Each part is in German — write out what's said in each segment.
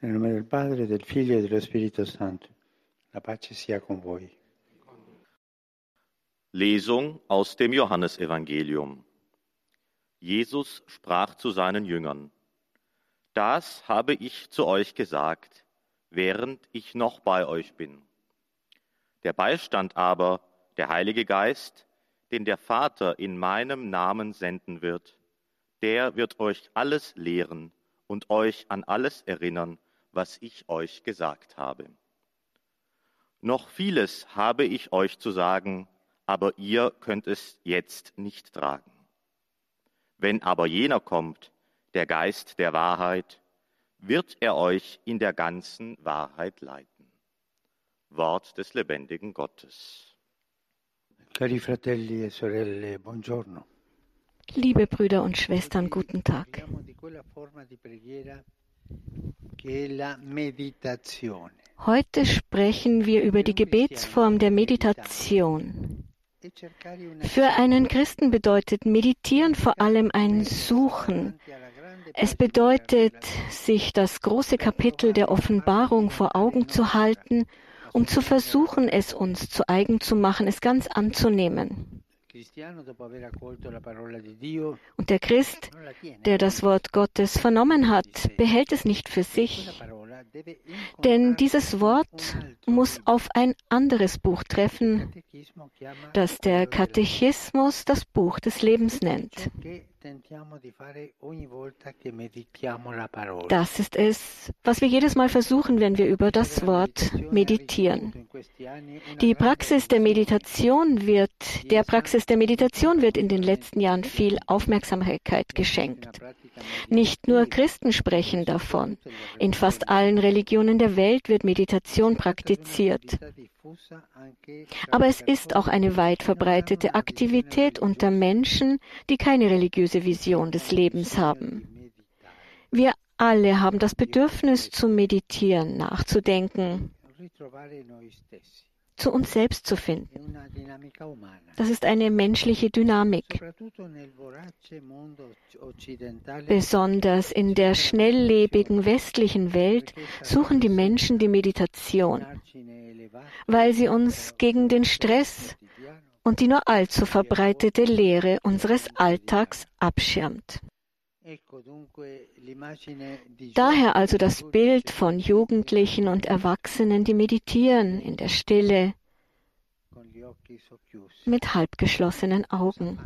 Nel nome del Padre, del Figlio e dello Spirito Santo. La pace sia con voi. Lesung aus dem Johannesevangelium. Jesus sprach zu seinen Jüngern, Das habe ich zu euch gesagt, während ich noch bei euch bin. Der Beistand aber, der Heilige Geist, den der Vater in meinem Namen senden wird, der wird euch alles lehren und euch an alles erinnern, was ich euch gesagt habe. Noch vieles habe ich euch zu sagen, aber ihr könnt es jetzt nicht tragen. Wenn aber jener kommt, der Geist der Wahrheit, wird er euch in der ganzen Wahrheit leiten. Wort des lebendigen Gottes. Cari fratelli e sorelle, buongiorno. Liebe Brüder und Schwestern, guten Tag. Heute sprechen wir über die Gebetsform der Meditation. Für einen Christen bedeutet Meditieren vor allem ein Suchen. Es bedeutet, sich das große Kapitel der Offenbarung vor Augen zu halten, um zu versuchen, es uns zu eigen zu machen, es ganz anzunehmen. Und der Christ, der das Wort Gottes vernommen hat, behält es nicht für sich, denn dieses Wort muss auf ein anderes Buch treffen, das der Katechismus das Buch des Lebens nennt. Das ist es, was wir jedes Mal versuchen, wenn wir über das Wort meditieren. Die Praxis der Meditation wird, der Praxis der Meditation wird in den letzten Jahren viel Aufmerksamkeit geschenkt. Nicht nur Christen sprechen davon. In fast allen Religionen der Welt wird Meditation praktiziert. Aber es ist auch eine weit verbreitete Aktivität unter Menschen, die keine religiöse Vision des Lebens haben. Wir alle haben das Bedürfnis zu meditieren, nachzudenken. Zu uns selbst zu finden. Das ist eine menschliche Dynamik. Besonders in der schnelllebigen westlichen Welt suchen die Menschen die Meditation, weil sie uns gegen den Stress und die nur allzu verbreitete Leere unseres Alltags abschirmt. Daher also das Bild von Jugendlichen und Erwachsenen, die meditieren in der Stille mit halbgeschlossenen Augen.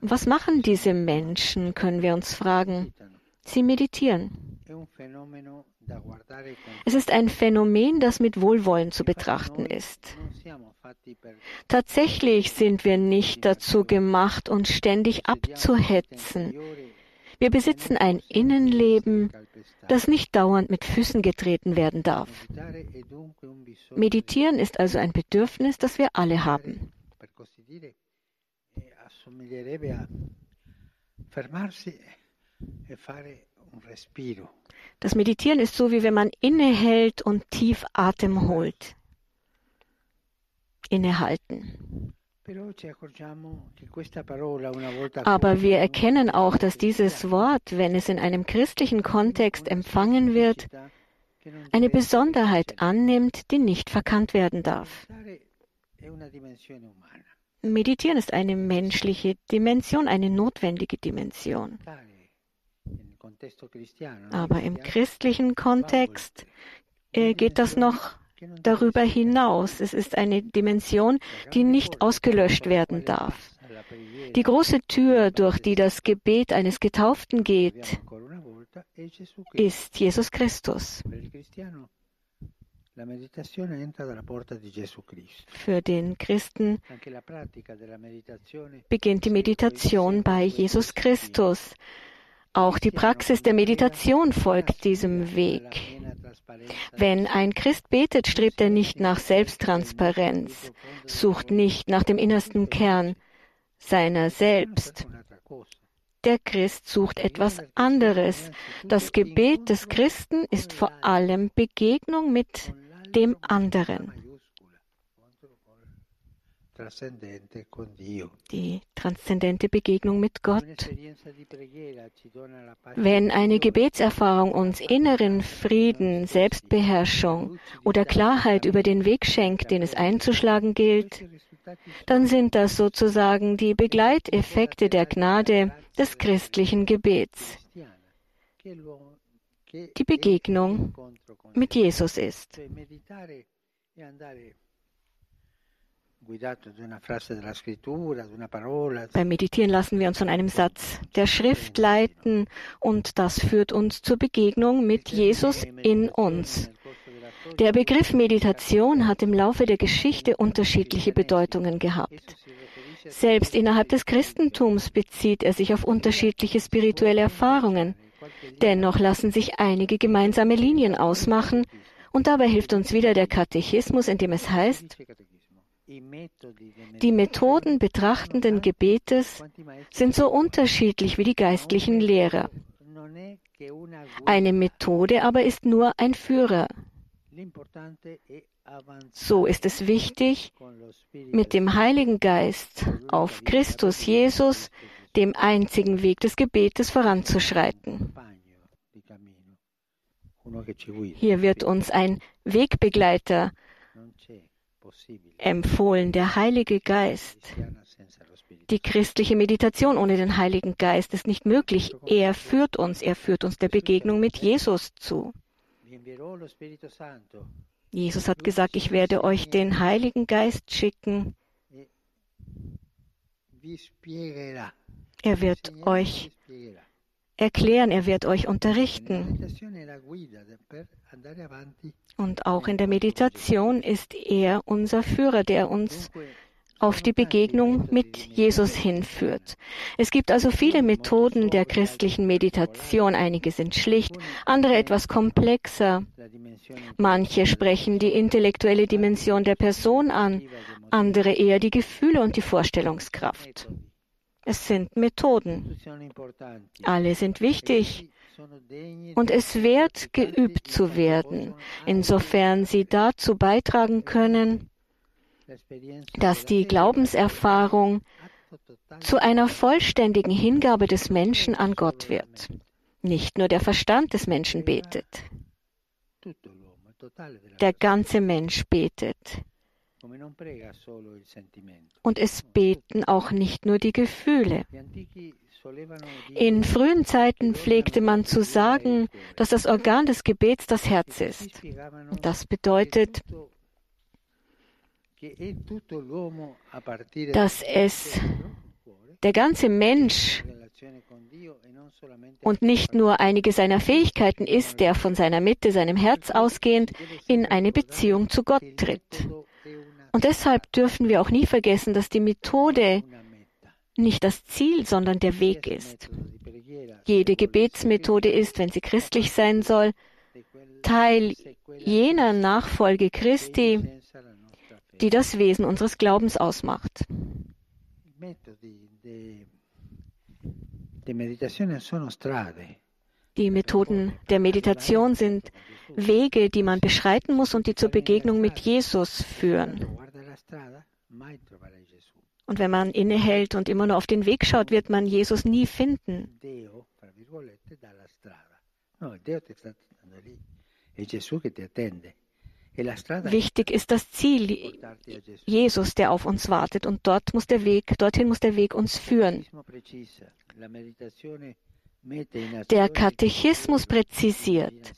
Was machen diese Menschen, können wir uns fragen. Sie meditieren. Es ist ein Phänomen, das mit Wohlwollen zu betrachten ist. Tatsächlich sind wir nicht dazu gemacht, uns ständig abzuhetzen. Wir besitzen ein Innenleben, das nicht dauernd mit Füßen getreten werden darf. Meditieren ist also ein Bedürfnis, das wir alle haben. Das Meditieren ist so, wie wenn man innehält und tief Atem holt. Innehalten. Aber wir erkennen auch, dass dieses Wort, wenn es in einem christlichen Kontext empfangen wird, eine Besonderheit annimmt, die nicht verkannt werden darf. Meditieren ist eine menschliche Dimension, eine notwendige Dimension. Aber im christlichen Kontext äh, geht das noch darüber hinaus. Es ist eine Dimension, die nicht ausgelöscht werden darf. Die große Tür, durch die das Gebet eines Getauften geht, ist Jesus Christus. Für den Christen beginnt die Meditation bei Jesus Christus. Auch die Praxis der Meditation folgt diesem Weg. Wenn ein Christ betet, strebt er nicht nach Selbsttransparenz, sucht nicht nach dem innersten Kern seiner selbst. Der Christ sucht etwas anderes. Das Gebet des Christen ist vor allem Begegnung mit dem anderen. Die transzendente Begegnung mit Gott. Wenn eine Gebetserfahrung uns inneren Frieden, Selbstbeherrschung oder Klarheit über den Weg schenkt, den es einzuschlagen gilt, dann sind das sozusagen die Begleiteffekte der Gnade des christlichen Gebets. Die Begegnung mit Jesus ist. Beim Meditieren lassen wir uns von einem Satz der Schrift leiten und das führt uns zur Begegnung mit Jesus in uns. Der Begriff Meditation hat im Laufe der Geschichte unterschiedliche Bedeutungen gehabt. Selbst innerhalb des Christentums bezieht er sich auf unterschiedliche spirituelle Erfahrungen. Dennoch lassen sich einige gemeinsame Linien ausmachen, und dabei hilft uns wieder der Katechismus, in dem es heißt, die Methoden betrachtenden Gebetes sind so unterschiedlich wie die geistlichen Lehrer. Eine Methode aber ist nur ein Führer. So ist es wichtig, mit dem Heiligen Geist auf Christus Jesus, dem einzigen Weg des Gebetes, voranzuschreiten. Hier wird uns ein Wegbegleiter empfohlen, der Heilige Geist. Die christliche Meditation ohne den Heiligen Geist ist nicht möglich. Er führt uns, er führt uns der Begegnung mit Jesus zu. Jesus hat gesagt, ich werde euch den Heiligen Geist schicken. Er wird euch erklären, er wird euch unterrichten. Und auch in der Meditation ist er unser Führer, der uns auf die Begegnung mit Jesus hinführt. Es gibt also viele Methoden der christlichen Meditation. Einige sind schlicht, andere etwas komplexer. Manche sprechen die intellektuelle Dimension der Person an, andere eher die Gefühle und die Vorstellungskraft. Es sind Methoden. Alle sind wichtig und es wert, geübt zu werden, insofern sie dazu beitragen können, dass die Glaubenserfahrung zu einer vollständigen Hingabe des Menschen an Gott wird. Nicht nur der Verstand des Menschen betet. Der ganze Mensch betet. Und es beten auch nicht nur die Gefühle. In frühen Zeiten pflegte man zu sagen, dass das Organ des Gebets das Herz ist. Das bedeutet, dass es der ganze Mensch und nicht nur einige seiner Fähigkeiten ist, der von seiner Mitte, seinem Herz ausgehend, in eine Beziehung zu Gott tritt. Und deshalb dürfen wir auch nie vergessen, dass die Methode nicht das Ziel, sondern der Weg ist. Jede Gebetsmethode ist, wenn sie christlich sein soll, Teil jener Nachfolge Christi, die das Wesen unseres Glaubens ausmacht. Die Methoden der Meditation sind Wege, die man beschreiten muss und die zur Begegnung mit Jesus führen. Und wenn man innehält und immer nur auf den Weg schaut, wird man Jesus nie finden. Wichtig ist das Ziel, Jesus, der auf uns wartet, und dort muss der Weg, dorthin muss der Weg uns führen. Der Katechismus präzisiert,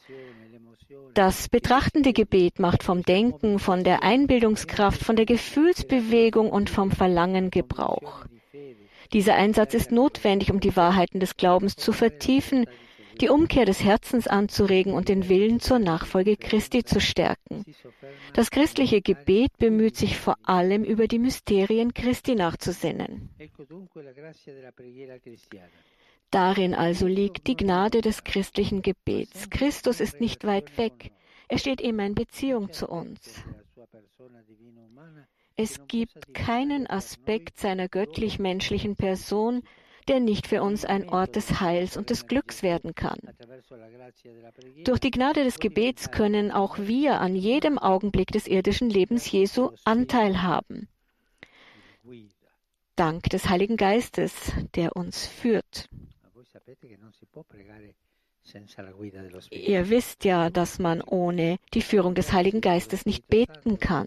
das betrachtende Gebet macht vom Denken, von der Einbildungskraft, von der Gefühlsbewegung und vom Verlangen Gebrauch. Dieser Einsatz ist notwendig, um die Wahrheiten des Glaubens zu vertiefen, die Umkehr des Herzens anzuregen und den Willen zur Nachfolge Christi zu stärken. Das christliche Gebet bemüht sich vor allem über die Mysterien Christi nachzusinnen. Darin also liegt die Gnade des christlichen Gebets. Christus ist nicht weit weg. Er steht immer in Beziehung zu uns. Es gibt keinen Aspekt seiner göttlich-menschlichen Person, der nicht für uns ein Ort des Heils und des Glücks werden kann. Durch die Gnade des Gebets können auch wir an jedem Augenblick des irdischen Lebens Jesu Anteil haben. Dank des Heiligen Geistes, der uns führt. Ihr wisst ja, dass man ohne die Führung des Heiligen Geistes nicht beten kann.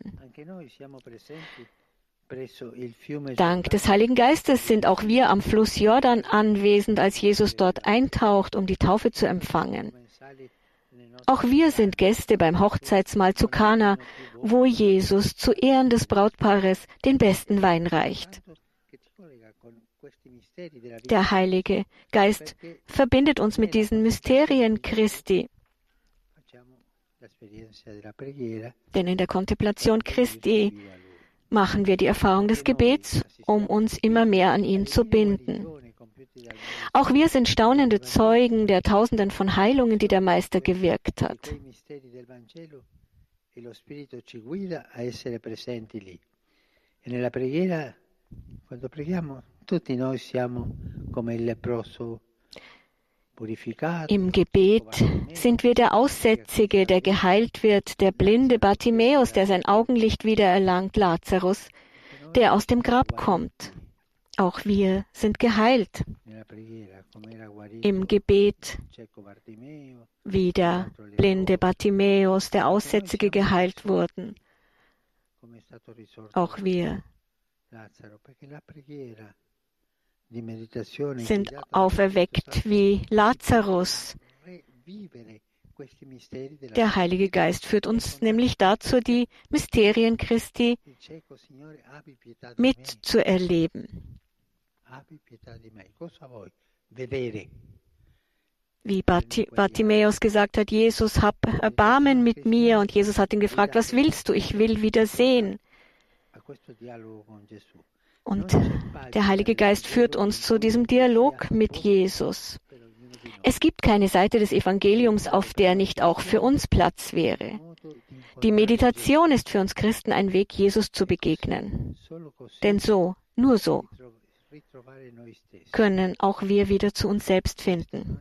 Dank des Heiligen Geistes sind auch wir am Fluss Jordan anwesend, als Jesus dort eintaucht, um die Taufe zu empfangen. Auch wir sind Gäste beim Hochzeitsmahl zu Kana, wo Jesus zu Ehren des Brautpaares den besten Wein reicht. Der Heilige Geist verbindet uns mit diesen Mysterien Christi. Denn in der Kontemplation Christi machen wir die Erfahrung des Gebets, um uns immer mehr an ihn zu binden. Auch wir sind staunende Zeugen der Tausenden von Heilungen, die der Meister gewirkt hat. Nella preghiera, quando preghiamo, tutti noi siamo come il leproso im Gebet sind wir der Aussätzige, der geheilt wird, der blinde Bartimäus, der sein Augenlicht wiedererlangt, Lazarus, der aus dem Grab kommt. Auch wir sind geheilt. Im Gebet, wie der blinde Bartimäus, der Aussätzige geheilt wurden. Auch wir sind auferweckt wie Lazarus. Der Heilige Geist führt uns nämlich dazu, die Mysterien Christi mitzuerleben. Wie Bartimäus gesagt hat, Jesus, hab Erbarmen mit mir. Und Jesus hat ihn gefragt, was willst du? Ich will wieder sehen. Und der Heilige Geist führt uns zu diesem Dialog mit Jesus. Es gibt keine Seite des Evangeliums, auf der nicht auch für uns Platz wäre. Die Meditation ist für uns Christen ein Weg, Jesus zu begegnen. Denn so, nur so, können auch wir wieder zu uns selbst finden.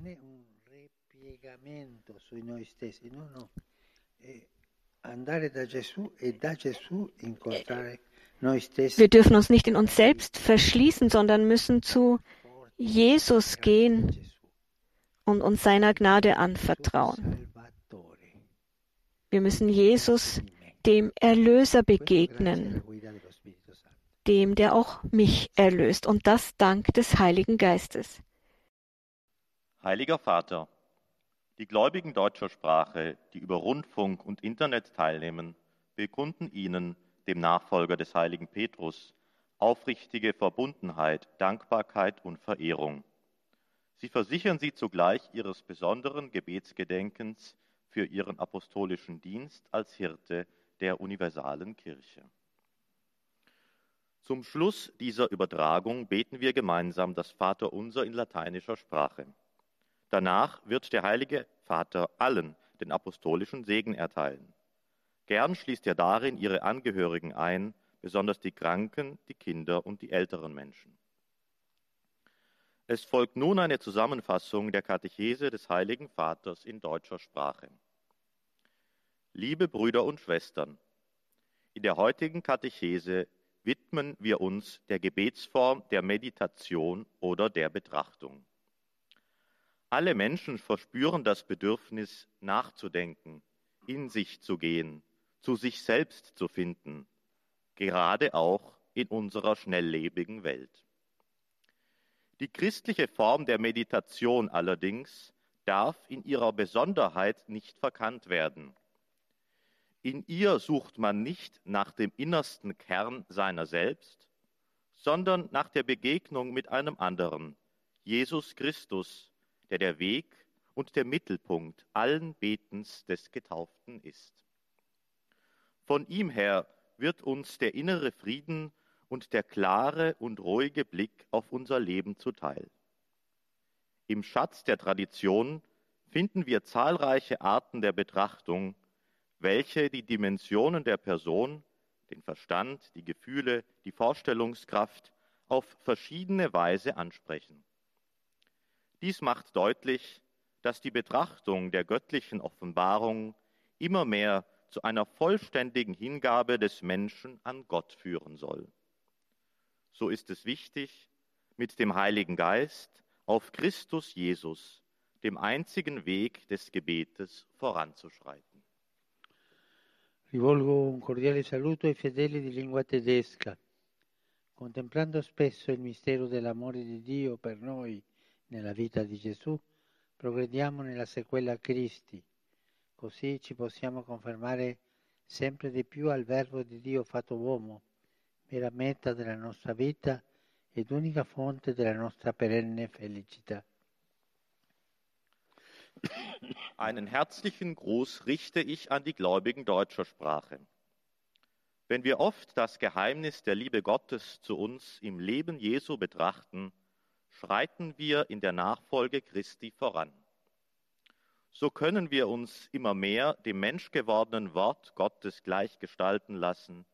Wir dürfen uns nicht in uns selbst verschließen, sondern müssen zu Jesus gehen und uns seiner Gnade anvertrauen. Wir müssen Jesus, dem Erlöser, begegnen, dem, der auch mich erlöst, und das dank des Heiligen Geistes. Heiliger Vater, die Gläubigen deutscher Sprache, die über Rundfunk und Internet teilnehmen, bekunden Ihnen, dem Nachfolger des heiligen Petrus, aufrichtige Verbundenheit, Dankbarkeit und Verehrung. Sie versichern sie zugleich ihres besonderen Gebetsgedenkens für ihren apostolischen Dienst als Hirte der universalen Kirche. Zum Schluss dieser Übertragung beten wir gemeinsam das Vaterunser in lateinischer Sprache. Danach wird der Heilige Vater allen den apostolischen Segen erteilen. Gern schließt er darin ihre Angehörigen ein, besonders die Kranken, die Kinder und die älteren Menschen. Es folgt nun eine Zusammenfassung der Katechese des Heiligen Vaters in deutscher Sprache. Liebe Brüder und Schwestern, in der heutigen Katechese widmen wir uns der Gebetsform der Meditation oder der Betrachtung. Alle Menschen verspüren das Bedürfnis, nachzudenken, in sich zu gehen, zu sich selbst zu finden, gerade auch in unserer schnelllebigen Welt. Die christliche Form der Meditation allerdings darf in ihrer Besonderheit nicht verkannt werden. In ihr sucht man nicht nach dem innersten Kern seiner selbst, sondern nach der Begegnung mit einem anderen, Jesus Christus, der der Weg und der Mittelpunkt allen Betens des Getauften ist. Von ihm her wird uns der innere Frieden und der klare und ruhige Blick auf unser Leben zuteil. Im Schatz der Tradition finden wir zahlreiche Arten der Betrachtung, welche die Dimensionen der Person, den Verstand, die Gefühle, die Vorstellungskraft auf verschiedene Weise ansprechen. Dies macht deutlich, dass die Betrachtung der göttlichen Offenbarung immer mehr zu einer vollständigen Hingabe des Menschen an Gott führen soll. so ist es wichtig, mit dem Heiligen Geist auf Christus Jesus, dem einzigen Weg des Gebetes, voranzuschreiten. Rivolgo un cordiale saluto ai fedeli di lingua tedesca. Contemplando spesso il mistero dell'amore di Dio per noi nella vita di Gesù, progrediamo nella sequela a Cristi, così ci possiamo confermare sempre di più al Verbo di Dio fatto uomo, vera meta della nostra vita ed unica fonte della nostra perenne felicità. Einen herzlichen Gruß richte ich an die Gläubigen deutscher Sprache. Wenn wir oft das Geheimnis der Liebe Gottes zu uns im Leben Jesu betrachten, schreiten wir in der Nachfolge Christi voran. So können wir uns immer mehr dem menschgewordenen Wort Gottes gleichgestalten lassen,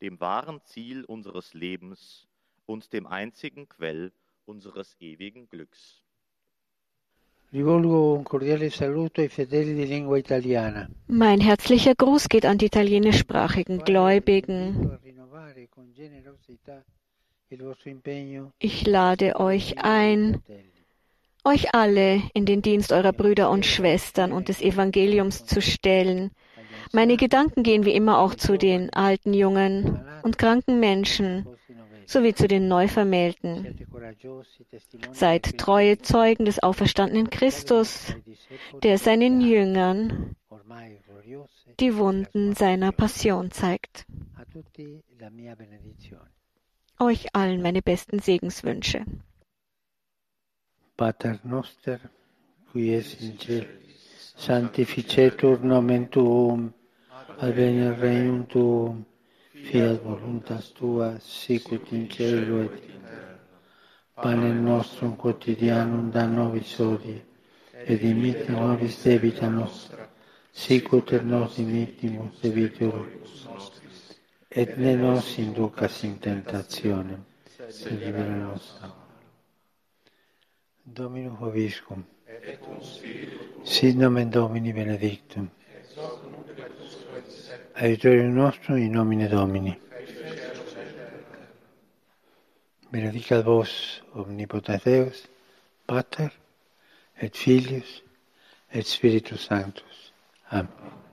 dem wahren Ziel unseres Lebens und dem einzigen Quell unseres ewigen Glücks. Mein herzlicher Gruß geht an die italienischsprachigen Gläubigen. Ich lade euch ein, euch alle in den Dienst eurer Brüder und Schwestern und des Evangeliums zu stellen. Meine Gedanken gehen wie immer auch zu den alten, jungen und kranken Menschen sowie zu den Neuvermählten. Seid treue Zeugen des auferstandenen Christus, der seinen Jüngern die Wunden seiner Passion zeigt. Euch allen meine besten Segenswünsche. Pater noster, qui es in cielo, sanctificetur nomen tuum, adveniat regnum tuum, fiat voluntas tua, sicut in cielo et in terra. Pane nostrum quotidianum da nobis hodie, et dimitte nobis debita nostra, sicut et nos dimittimus debitoribus nostris. Et ne nos inducas in tentationem, sed libera nos a Dominum hoviscum. Et spiritu. Sit nomen Domini benedictum. Aiutorium nostrum in nomine Domini. Benedicat vos omnipotens Deus, Pater et Filius et Spiritus Sanctus. Amen.